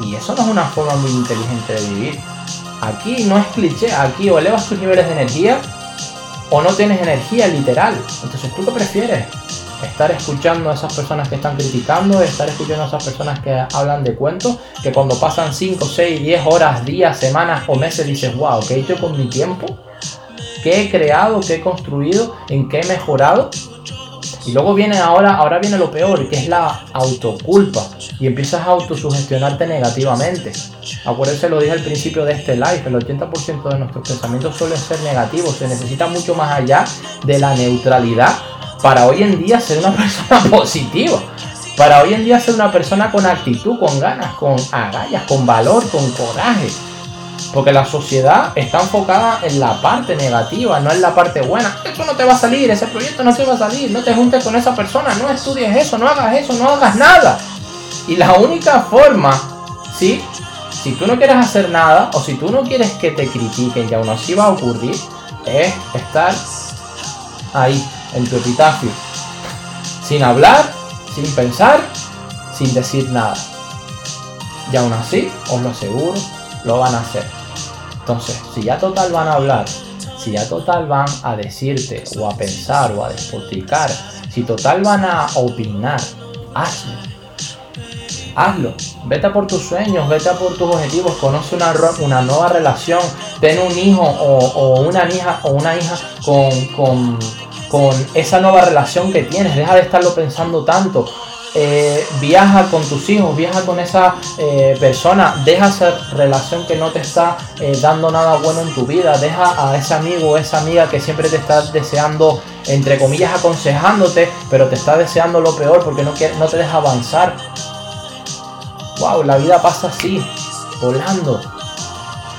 Y eso no es una forma muy inteligente de vivir. Aquí no es cliché, aquí o elevas tus niveles de energía o no tienes energía literal. Entonces, ¿tú qué prefieres? Estar escuchando a esas personas que están criticando, estar escuchando a esas personas que hablan de cuentos, que cuando pasan 5, 6, 10 horas, días, semanas o meses dices, wow, ¿qué he hecho con mi tiempo? ¿Qué he creado? ¿Qué he construido? ¿En qué he mejorado? Y luego viene ahora, ahora viene lo peor, que es la autoculpa. Y empiezas a autosugestionarte negativamente. Acuérdense, lo dije al principio de este live, el 80% de nuestros pensamientos suelen ser negativos. Se necesita mucho más allá de la neutralidad para hoy en día ser una persona positiva. Para hoy en día ser una persona con actitud, con ganas, con agallas, con valor, con coraje. Porque la sociedad está enfocada en la parte negativa, no en la parte buena. Eso no te va a salir, ese proyecto no te va a salir, no te juntes con esa persona, no estudies eso, no hagas eso, no hagas nada. Y la única forma, ¿sí? Si tú no quieres hacer nada o si tú no quieres que te critiquen y aún así va a ocurrir, es estar ahí, en tu epitafio. Sin hablar, sin pensar, sin decir nada. Y aún así, os lo aseguro, lo van a hacer. Entonces, si ya total van a hablar, si ya total van a decirte o a pensar o a despotricar, si total van a opinar, hazlo. Hazlo. Vete a por tus sueños, vete por tus objetivos, conoce una, una nueva relación, ten un hijo o, una hija o una hija con, con, con esa nueva relación que tienes. Deja de estarlo pensando tanto. Eh, viaja con tus hijos, viaja con esa eh, persona, deja esa relación que no te está eh, dando nada bueno en tu vida, deja a ese amigo o esa amiga que siempre te está deseando, entre comillas, aconsejándote, pero te está deseando lo peor porque no, no te deja avanzar. Wow, la vida pasa así, volando.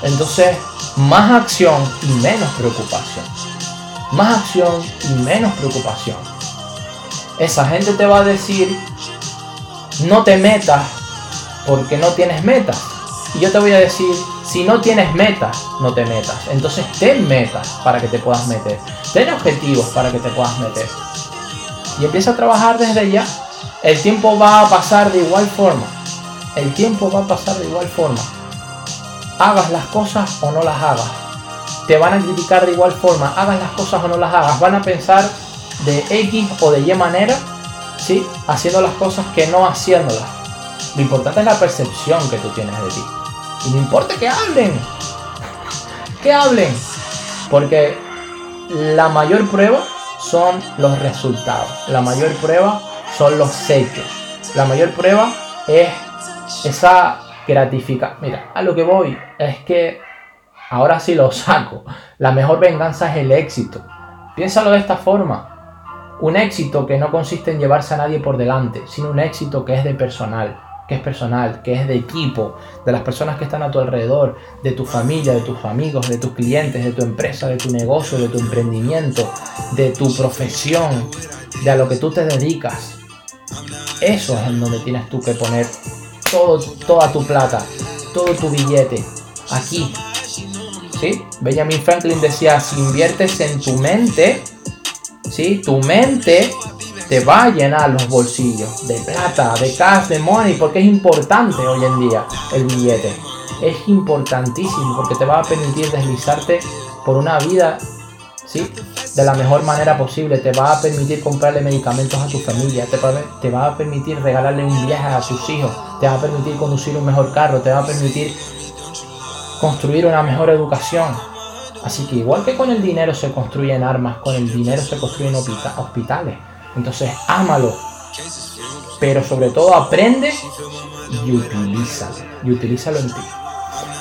Entonces, más acción y menos preocupación. Más acción y menos preocupación. Esa gente te va a decir no te metas porque no tienes metas. Y yo te voy a decir, si no tienes metas, no te metas. Entonces ten metas para que te puedas meter. Ten objetivos para que te puedas meter. Y empieza a trabajar desde ya. El tiempo va a pasar de igual forma. El tiempo va a pasar de igual forma. Hagas las cosas o no las hagas. Te van a criticar de igual forma. Hagas las cosas o no las hagas. Van a pensar de X o de Y manera ¿sí? Haciendo las cosas que no haciéndolas. Lo importante es la percepción que tú tienes de ti. Y no importa que hablen. Que hablen. Porque la mayor prueba son los resultados. La mayor prueba son los hechos. La mayor prueba es esa gratificación. Mira, a lo que voy es que ahora sí lo saco. La mejor venganza es el éxito. Piénsalo de esta forma. Un éxito que no consiste en llevarse a nadie por delante, sino un éxito que es de personal, que es personal, que es de equipo, de las personas que están a tu alrededor, de tu familia, de tus amigos, de tus clientes, de tu empresa, de tu negocio, de tu emprendimiento, de tu profesión, de a lo que tú te dedicas. Eso es en donde tienes tú que poner todo, toda tu plata, todo tu billete, aquí. ¿Sí? Benjamin Franklin decía, si inviertes en tu mente, ¿sí? Tu mente te va a llenar los bolsillos de plata, de cash, de money, porque es importante hoy en día el billete. Es importantísimo porque te va a permitir deslizarte por una vida, ¿sí? De la mejor manera posible. Te va a permitir comprarle medicamentos a tu familia. Te va, te va a permitir regalarle un viaje a tus hijos. Te va a permitir conducir un mejor carro. Te va a permitir construir una mejor educación Así que igual que con el dinero se construyen armas, con el dinero se construyen hospitales. Entonces, ámalo. Pero sobre todo aprende y utilízalo. Y utilízalo en ti.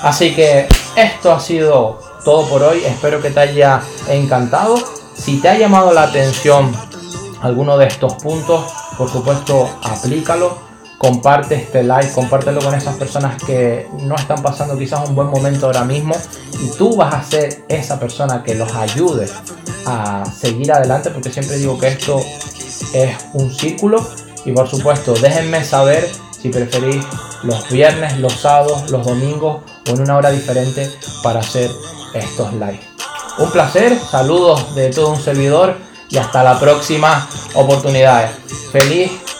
Así que esto ha sido todo por hoy. Espero que te haya encantado. Si te ha llamado la atención alguno de estos puntos, por supuesto, aplícalo comparte este live, compártelo con esas personas que no están pasando quizás un buen momento ahora mismo y tú vas a ser esa persona que los ayude a seguir adelante porque siempre digo que esto es un círculo y por supuesto déjenme saber si preferís los viernes, los sábados, los domingos o en una hora diferente para hacer estos live. Un placer, saludos de todo un servidor y hasta la próxima oportunidad. Feliz